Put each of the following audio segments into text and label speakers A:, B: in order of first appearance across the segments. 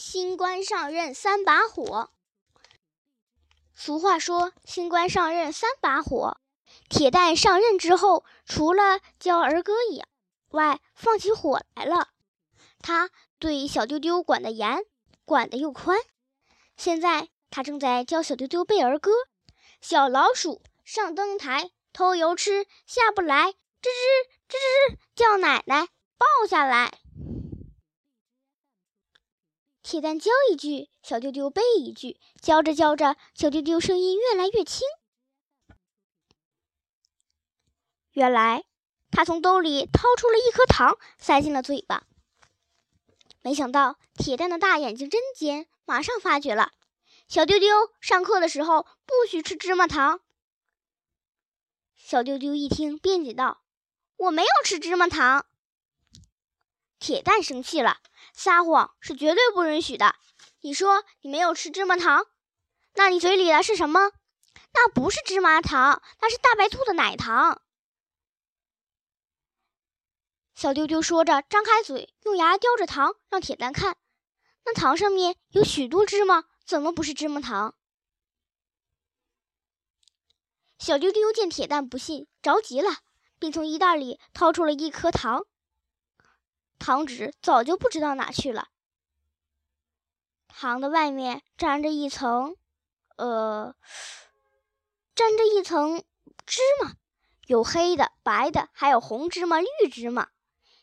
A: 新官上任三把火。俗话说：“新官上任三把火。”铁蛋上任之后，除了教儿歌以外，放起火来了。他对小丢丢管得严，管得又宽。现在他正在教小丢丢背儿歌：“小老鼠上灯台，偷油吃，下不来，吱吱吱吱叫奶奶抱下来。”铁蛋教一句，小丢丢背一句，教着教着，小丢丢声音越来越轻。原来，他从兜里掏出了一颗糖，塞进了嘴巴。没想到，铁蛋的大眼睛真尖，马上发觉了。小丢丢上课的时候不许吃芝麻糖。小丢丢一听，辩解道：“我没有吃芝麻糖。”铁蛋生气了。撒谎是绝对不允许的。你说你没有吃芝麻糖，那你嘴里的是什么？那不是芝麻糖，那是大白兔的奶糖。小丢丢说着，张开嘴，用牙叼着糖，让铁蛋看。那糖上面有许多芝麻，怎么不是芝麻糖？小丢丢见铁蛋不信，着急了，便从衣袋里掏出了一颗糖。糖纸早就不知道哪去了。糖的外面沾着一层，呃，沾着一层芝麻，有黑的、白的，还有红芝麻、绿芝麻。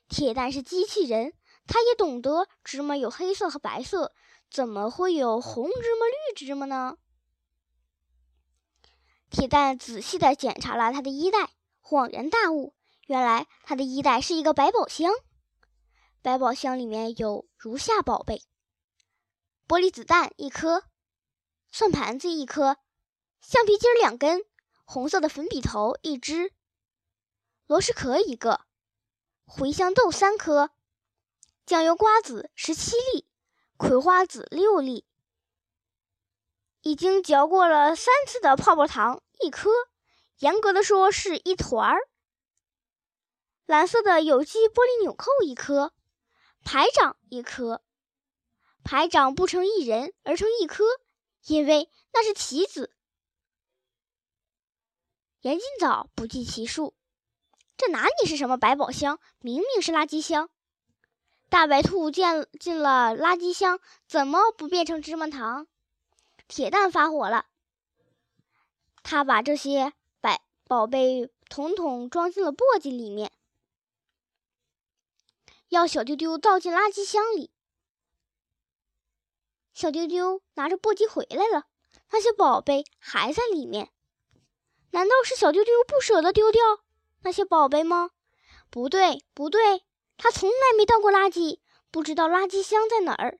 A: 铁蛋是机器人，他也懂得芝麻有黑色和白色，怎么会有红芝麻、绿芝麻呢？铁蛋仔细的检查了他的衣袋，恍然大悟，原来他的衣袋是一个百宝箱。百宝箱里面有如下宝贝：玻璃子弹一颗，算盘子一颗，橡皮筋两根，红色的粉笔头一支，螺蛳壳一个，茴香豆三颗，酱油瓜子十七粒，葵花籽六粒，已经嚼过了三次的泡泡糖一颗，严格的说是一团儿。蓝色的有机玻璃纽扣一颗。排长一颗，排长不成一人，而成一颗，因为那是棋子。严禁枣不计其数，这哪里是什么百宝箱，明明是垃圾箱。大白兔见进了垃圾箱，怎么不变成芝麻糖？铁蛋发火了，他把这些百宝贝统统装进了簸箕里面。要小丢丢倒进垃圾箱里。小丢丢拿着簸箕回来了，那些宝贝还在里面。难道是小丢丢不舍得丢掉那些宝贝吗？不对，不对，他从来没倒过垃圾，不知道垃圾箱在哪儿。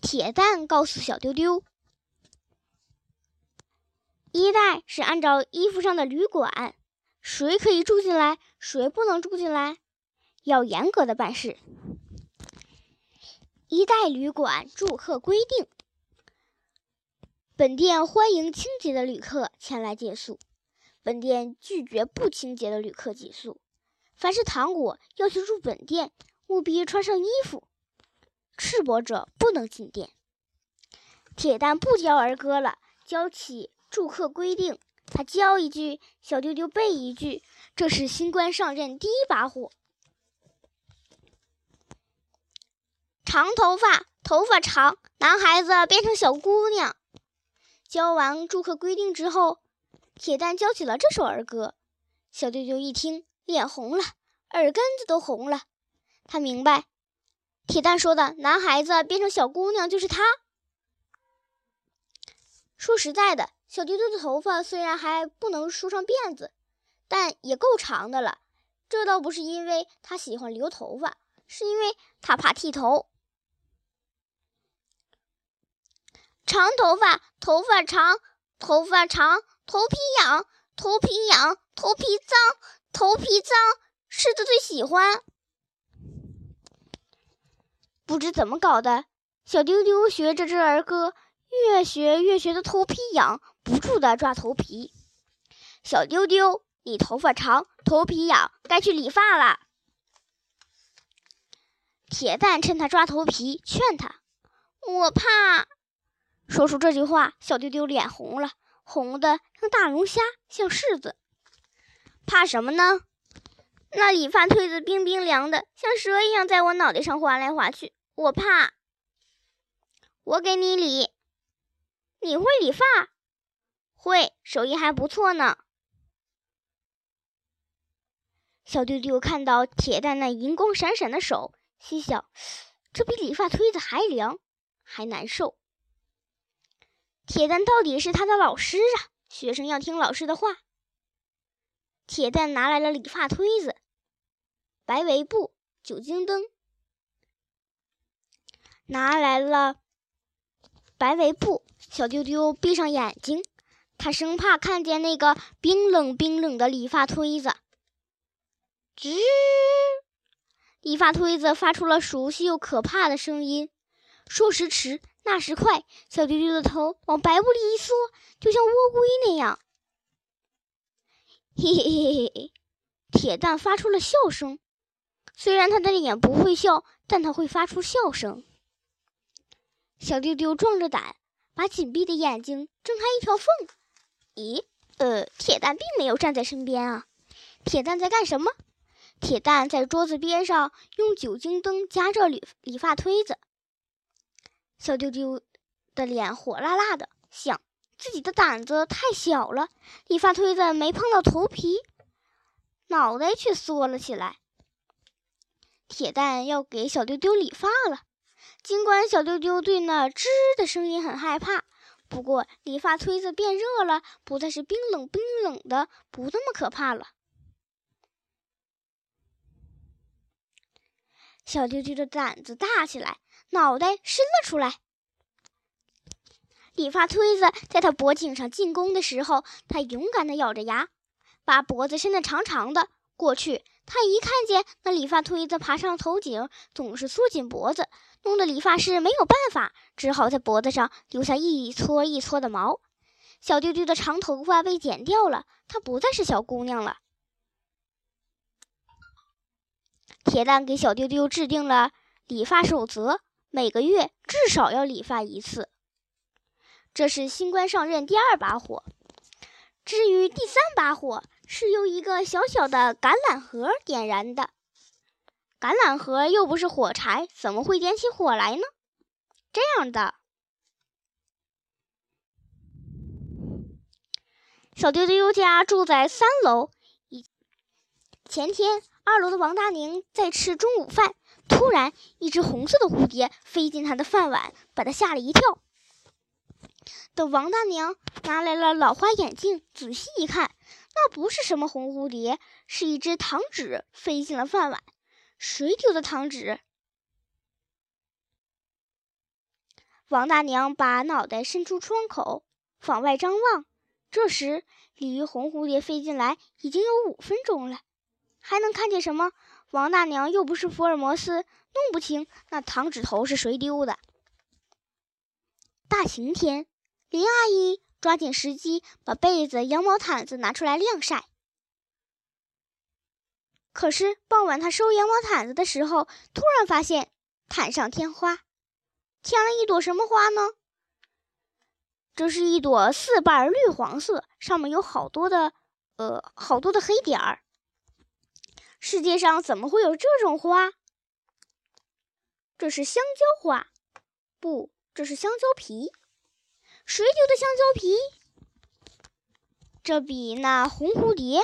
A: 铁蛋告诉小丢丢：“衣袋是按照衣服上的旅馆。”谁可以住进来，谁不能住进来，要严格的办事。一代旅馆住客规定：本店欢迎清洁的旅客前来借宿，本店拒绝不清洁的旅客借宿。凡是糖果要求住本店，务必穿上衣服，赤膊者不能进店。铁蛋不教儿歌了，教起住客规定。他教一句，小丢丢背一句，这是新官上任第一把火。长头发，头发长，男孩子变成小姑娘。教完住客规定之后，铁蛋教起了这首儿歌。小丢丢一听，脸红了，耳根子都红了。他明白，铁蛋说的男孩子变成小姑娘就是他。说实在的。小丢丢的头发虽然还不能梳上辫子，但也够长的了。这倒不是因为他喜欢留头发，是因为他怕剃头。长头发，头发长，头发长，头皮痒，头皮痒，头皮脏，头皮脏，狮子最喜欢。不知怎么搞的，小丢丢学着这儿歌，越学越觉得头皮痒。不住的抓头皮，小丢丢，你头发长，头皮痒，该去理发了。铁蛋趁他抓头皮，劝他：“我怕。”说出这句话，小丢丢脸红了，红的像大龙虾，像柿子。怕什么呢？那理发推子冰冰凉的，像蛇一样在我脑袋上划来划去。我怕。我给你理。你会理发？会，手艺还不错呢。小丢丢看到铁蛋那银光闪闪的手，心想：这比理发推子还凉，还难受。铁蛋到底是他的老师啊，学生要听老师的话。铁蛋拿来了理发推子、白围布、酒精灯，拿来了白围布。小丢丢闭上眼睛，他生怕看见那个冰冷冰冷的理发推子。吱！理发推子发出了熟悉又可怕的声音。说时迟，那时快，小丢丢的头往白布里一缩，就像乌龟那样。嘿嘿嘿嘿嘿！铁蛋发出了笑声。虽然他的脸不会笑，但他会发出笑声。小丢丢壮着胆，把紧闭的眼睛睁开一条缝。咦？呃，铁蛋并没有站在身边啊。铁蛋在干什么？铁蛋在桌子边上用酒精灯夹着理理发推子，小丢丢的脸火辣辣的，想自己的胆子太小了，理发推子没碰到头皮，脑袋却缩了起来。铁蛋要给小丢丢理发了，尽管小丢丢对那吱的声音很害怕，不过理发推子变热了，不再是冰冷冰冷的，不那么可怕了。小丢丢的胆子大起来，脑袋伸了出来。理发推子在他脖颈上进攻的时候，他勇敢地咬着牙，把脖子伸得长长的。过去，他一看见那理发推子爬上头颈，总是缩紧脖子，弄得理发师没有办法，只好在脖子上留下一撮一撮的毛。小丢丢的长头发被剪掉了，她不再是小姑娘了。铁蛋给小丢丢制定了理发守则，每个月至少要理发一次。这是新官上任第二把火。至于第三把火，是由一个小小的橄榄核点燃的。橄榄核又不是火柴，怎么会点起火来呢？这样的，小丢丢家住在三楼。前天。二楼的王大宁在吃中午饭，突然一只红色的蝴蝶飞进他的饭碗，把他吓了一跳。等王大娘拿来了老花眼镜，仔细一看，那不是什么红蝴蝶，是一只糖纸飞进了饭碗。谁丢的糖纸？王大娘把脑袋伸出窗口，往外张望。这时，鲤鱼红蝴蝶飞进来已经有五分钟了。还能看见什么？王大娘又不是福尔摩斯，弄不清那糖纸头是谁丢的。大晴天，林阿姨抓紧时机把被子、羊毛毯子拿出来晾晒。可是傍晚他收羊毛毯子的时候，突然发现毯上添花，添了一朵什么花呢？这是一朵四瓣绿黄色，上面有好多的呃好多的黑点儿。世界上怎么会有这种花？这是香蕉花，不，这是香蕉皮。谁丢的香蕉皮？这比那红蝴蝶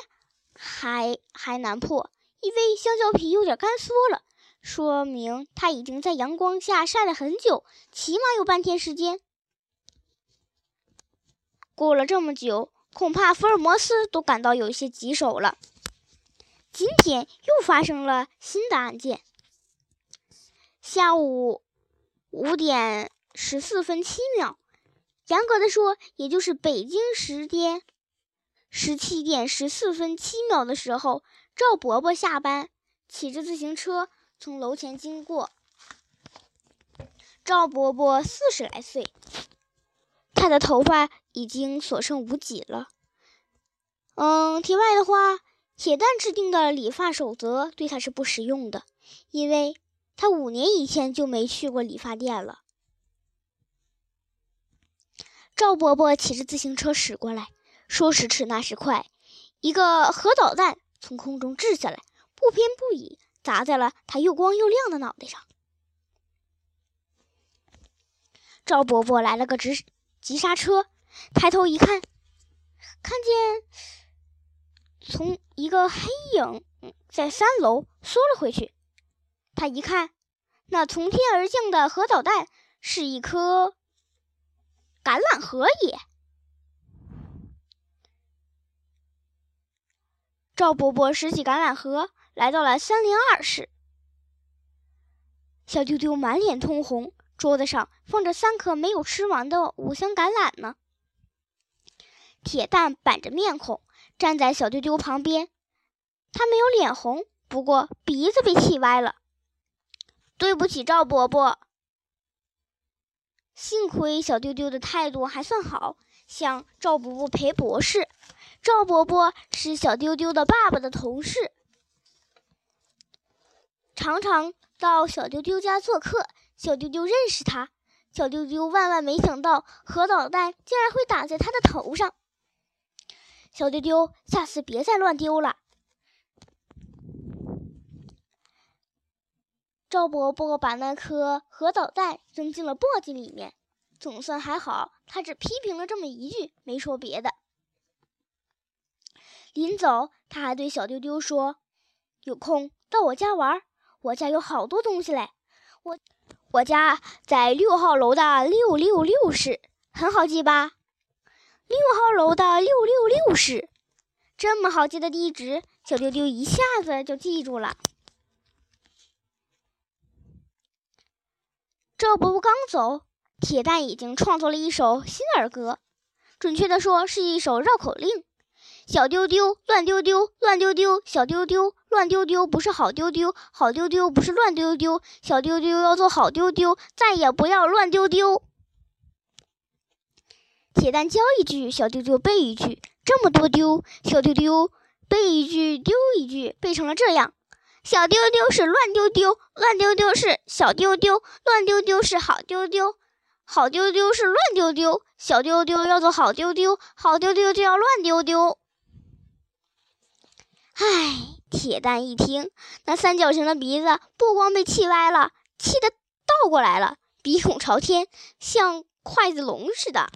A: 还还难破，因为香蕉皮有点干缩了，说明它已经在阳光下晒了很久，起码有半天时间。过了这么久，恐怕福尔摩斯都感到有些棘手了。今天又发生了新的案件。下午五点十四分七秒，严格的说，也就是北京时间十七点十四分七秒的时候，赵伯伯下班，骑着自行车从楼前经过。赵伯伯四十来岁，他的头发已经所剩无几了。嗯，题外的话。铁蛋制定的理发守则对他是不实用的，因为他五年以前就没去过理发店了。赵伯伯骑着自行车驶过来，说时迟，那时快，一个核导弹从空中掷下来，不偏不倚，砸在了他又光又亮的脑袋上。赵伯伯来了个直急刹车，抬头一看，看见从一个黑影在三楼缩了回去。他一看，那从天而降的核导弹是一颗橄榄核也。赵伯伯拾起橄榄核，来到了三零二室。小丢丢满脸通红，桌子上放着三颗没有吃完的五香橄榄呢。铁蛋板着面孔站在小丢丢旁边，他没有脸红，不过鼻子被气歪了。对不起，赵伯伯。幸亏小丢丢的态度还算好，向赵伯伯赔不是。赵伯伯是小丢丢的爸爸的同事，常常到小丢丢家做客。小丢丢认识他。小丢丢万万没想到，核导弹竟然会打在他的头上。小丢丢，下次别再乱丢了。赵伯伯把那颗核导弹扔进了簸箕里面，总算还好。他只批评了这么一句，没说别的。临走，他还对小丢丢说：“有空到我家玩，我家有好多东西嘞。我我家在六号楼的六六六室，很好记吧？六号楼的六六六室，这么好记的地址，小丢丢一下子就记住了。”赵伯伯刚走，铁蛋已经创作了一首新儿歌，准确的说是一首绕口令：小丢丢，乱丢丢，乱丢丢；小丢丢，乱丢丢，不是好丢丢；好丢丢，不是乱丢丢；小丢丢要做好丢丢，再也不要乱丢丢。铁蛋教一句，小丢丢背一句，这么多丢，小丢丢背一句丢一句，背成了这样。小丢丢是乱丢丢，乱丢丢是小丢丢，乱丢丢是好丢丢，好丢丢是乱丢丢，小丢丢要做好丢丢，好丢丢就要乱丢丢。唉，铁蛋一听，那三角形的鼻子不光被气歪了，气得倒过来了，鼻孔朝天，像筷子龙似的。